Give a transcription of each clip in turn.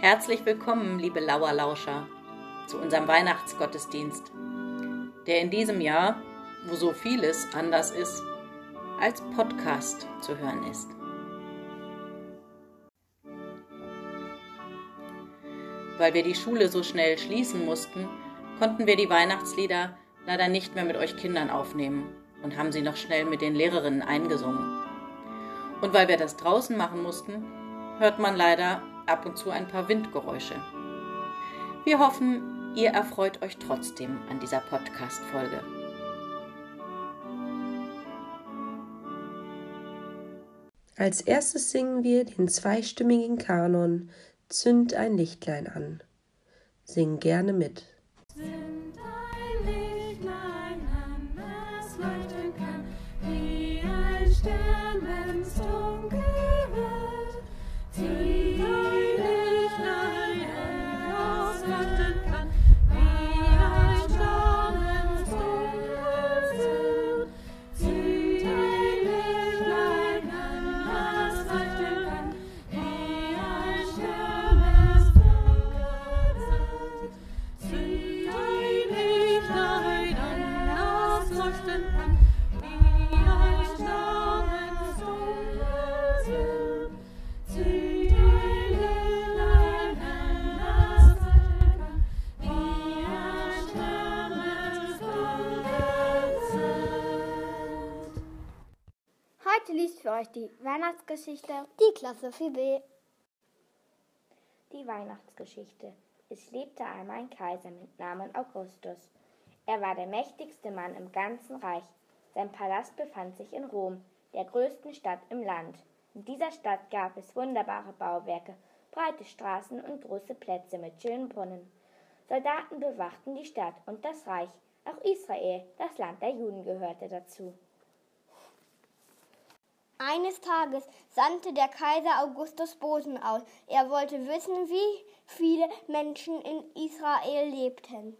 Herzlich willkommen, liebe Lauerlauscher, zu unserem Weihnachtsgottesdienst, der in diesem Jahr, wo so vieles anders ist, als Podcast zu hören ist. Weil wir die Schule so schnell schließen mussten, konnten wir die Weihnachtslieder leider nicht mehr mit euch Kindern aufnehmen und haben sie noch schnell mit den Lehrerinnen eingesungen. Und weil wir das draußen machen mussten, hört man leider ab und zu ein paar Windgeräusche. Wir hoffen, ihr erfreut euch trotzdem an dieser Podcast-Folge. Als erstes singen wir den zweistimmigen Kanon Zünd ein Lichtlein an. Sing gerne mit. Die Weihnachtsgeschichte Die Klasse 4b. Die Weihnachtsgeschichte. Es lebte einmal ein Kaiser mit Namen Augustus. Er war der mächtigste Mann im ganzen Reich. Sein Palast befand sich in Rom, der größten Stadt im Land. In dieser Stadt gab es wunderbare Bauwerke, breite Straßen und große Plätze mit schönen Brunnen. Soldaten bewachten die Stadt und das Reich. Auch Israel, das Land der Juden, gehörte dazu. Eines Tages sandte der Kaiser Augustus Boten aus. Er wollte wissen, wie viele Menschen in Israel lebten.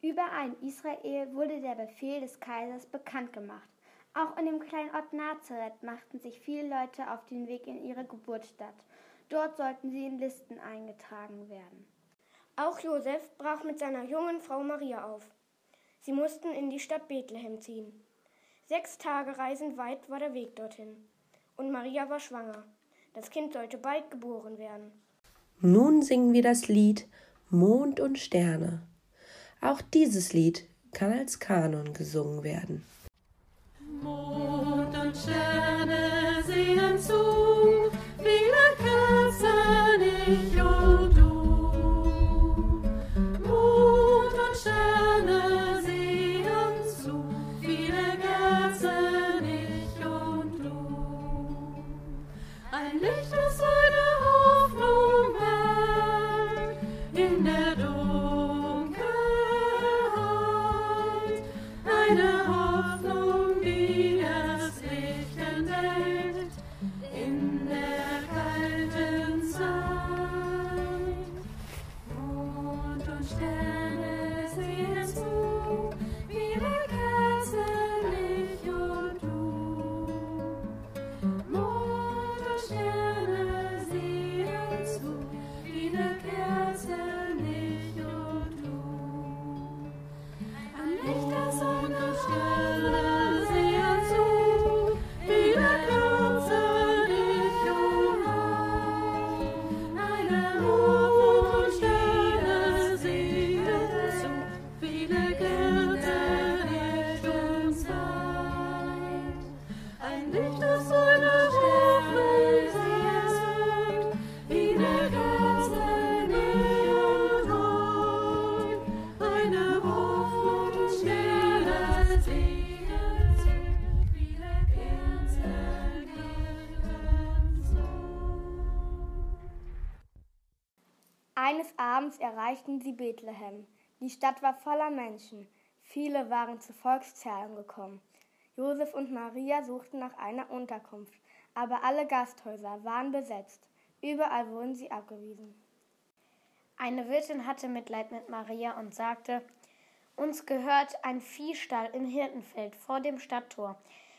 Überall in Israel wurde der Befehl des Kaisers bekannt gemacht. Auch in dem kleinen Ort Nazareth machten sich viele Leute auf den Weg in ihre Geburtsstadt. Dort sollten sie in Listen eingetragen werden. Auch Josef brach mit seiner jungen Frau Maria auf. Sie mussten in die Stadt Bethlehem ziehen. Sechs Tage reisend weit war der Weg dorthin. Und Maria war schwanger. Das Kind sollte bald geboren werden. Nun singen wir das Lied Mond und Sterne. Auch dieses Lied kann als Kanon gesungen werden. Mond und Sterne sehen zu, sie Bethlehem. Die Stadt war voller Menschen. Viele waren zur Volkszählung gekommen. Josef und Maria suchten nach einer Unterkunft, aber alle Gasthäuser waren besetzt. Überall wurden sie abgewiesen. Eine Wirtin hatte Mitleid mit Maria und sagte, uns gehört ein Viehstall im Hirtenfeld vor dem Stadttor.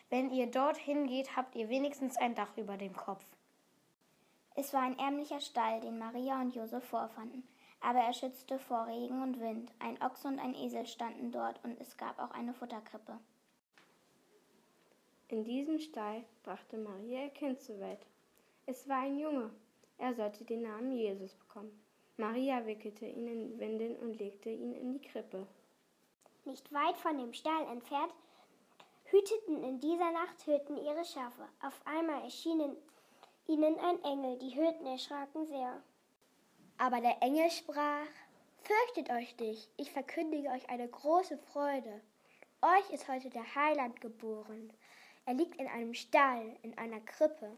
Wenn ihr dorthin geht, habt ihr wenigstens ein Dach über dem Kopf. Es war ein ärmlicher Stall, den Maria und Josef vorfanden, aber er schützte vor Regen und Wind. Ein Ochse und ein Esel standen dort und es gab auch eine Futterkrippe. In diesem Stall brachte Maria ihr Kind zur Welt. Es war ein Junge. Er sollte den Namen Jesus bekommen. Maria wickelte ihn in Windeln und legte ihn in die Krippe. Nicht weit von dem Stall entfernt hüteten in dieser Nacht Hirten ihre Schafe. Auf einmal erschienen ihnen ein Engel. Die Hirten erschraken sehr. Aber der Engel sprach: Fürchtet euch nicht, ich verkündige euch eine große Freude. Euch ist heute der Heiland geboren. Er liegt in einem Stall, in einer Krippe.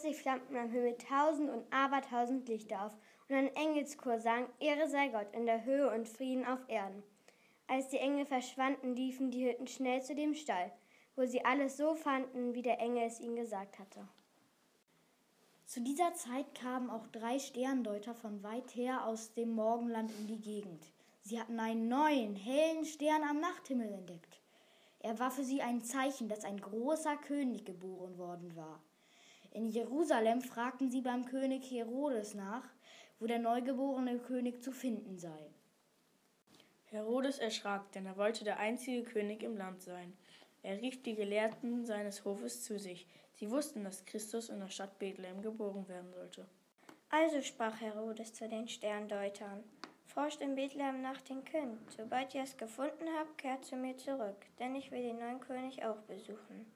Plötzlich flammten am Himmel tausend und abertausend Lichter auf, und ein Engelschor sang, Ehre sei Gott in der Höhe und Frieden auf Erden. Als die Engel verschwanden, liefen die Hirten schnell zu dem Stall, wo sie alles so fanden, wie der Engel es ihnen gesagt hatte. Zu dieser Zeit kamen auch drei Sterndeuter von weit her aus dem Morgenland in die Gegend. Sie hatten einen neuen, hellen Stern am Nachthimmel entdeckt. Er war für sie ein Zeichen, dass ein großer König geboren worden war. In Jerusalem fragten sie beim König Herodes nach, wo der neugeborene König zu finden sei. Herodes erschrak, denn er wollte der einzige König im Land sein. Er rief die Gelehrten seines Hofes zu sich. Sie wussten, dass Christus in der Stadt Bethlehem geboren werden sollte. Also sprach Herodes zu den Sterndeutern: Forscht in Bethlehem nach dem Kind. Sobald ihr es gefunden habt, kehrt zu mir zurück, denn ich will den neuen König auch besuchen.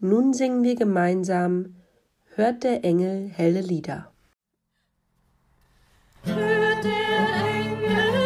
Nun singen wir gemeinsam Hört der Engel helle Lieder. Hört der Engel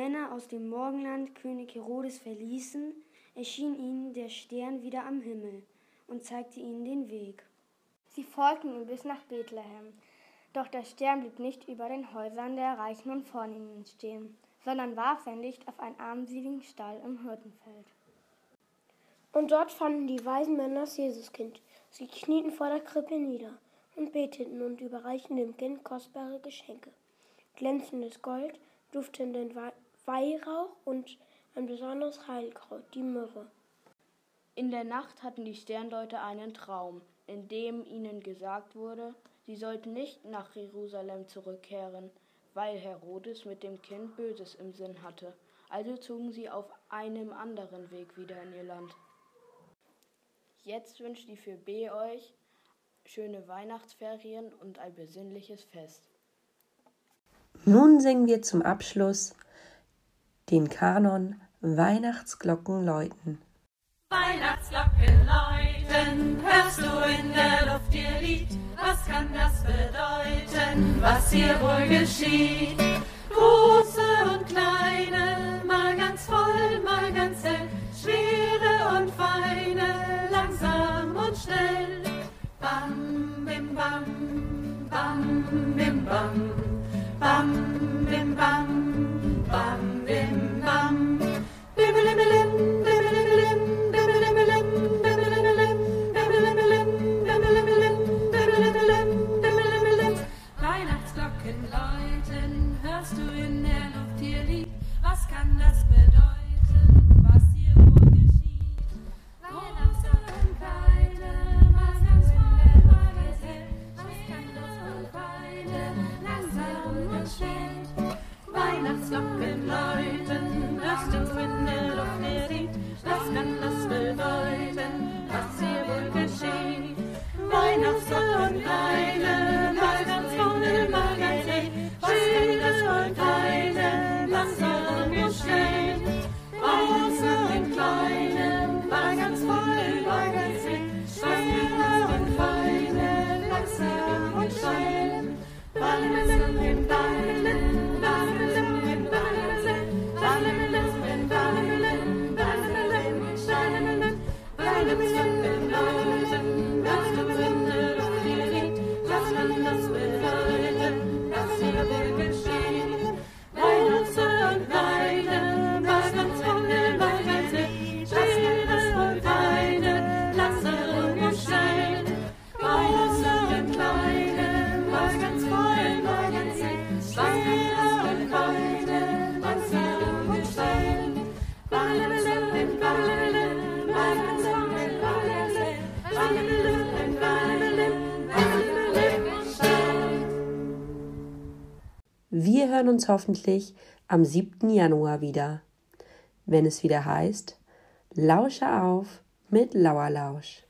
Männer aus dem Morgenland König Herodes verließen, erschien ihnen der Stern wieder am Himmel und zeigte ihnen den Weg. Sie folgten ihm bis nach Bethlehem. Doch der Stern blieb nicht über den Häusern der Reichen und Vornehmen stehen, sondern warf sein Licht auf einen armseligen Stall im Hirtenfeld. Und dort fanden die weisen Männer das Jesuskind. Sie knieten vor der Krippe nieder und beteten und überreichten dem Kind kostbare Geschenke. Glänzendes Gold, duftenden Wei- Weihrauch und ein besonderes Heilkraut, die Myrrhe. In der Nacht hatten die Sterndeuter einen Traum, in dem ihnen gesagt wurde, Sie sollten nicht nach Jerusalem zurückkehren, weil Herodes mit dem Kind Böses im Sinn hatte. Also zogen sie auf einem anderen Weg wieder in ihr Land. Jetzt wünscht die 4b euch schöne Weihnachtsferien und ein besinnliches Fest. Nun singen wir zum Abschluss den Kanon Weihnachtsglocken läuten. Weihnachtsglocken läuten, hörst du in der Luft ihr Lied? Was kann das bedeuten, was hier wohl geschieht? Große und kleine, mal ganz voll, mal ganz hell, schwere und feine, langsam und schnell. Bam, bim, bam, bam, bim, bam, bam, bim, bam, hören uns hoffentlich am 7. Januar wieder, wenn es wieder heißt, Lausche auf mit Lauerlausch.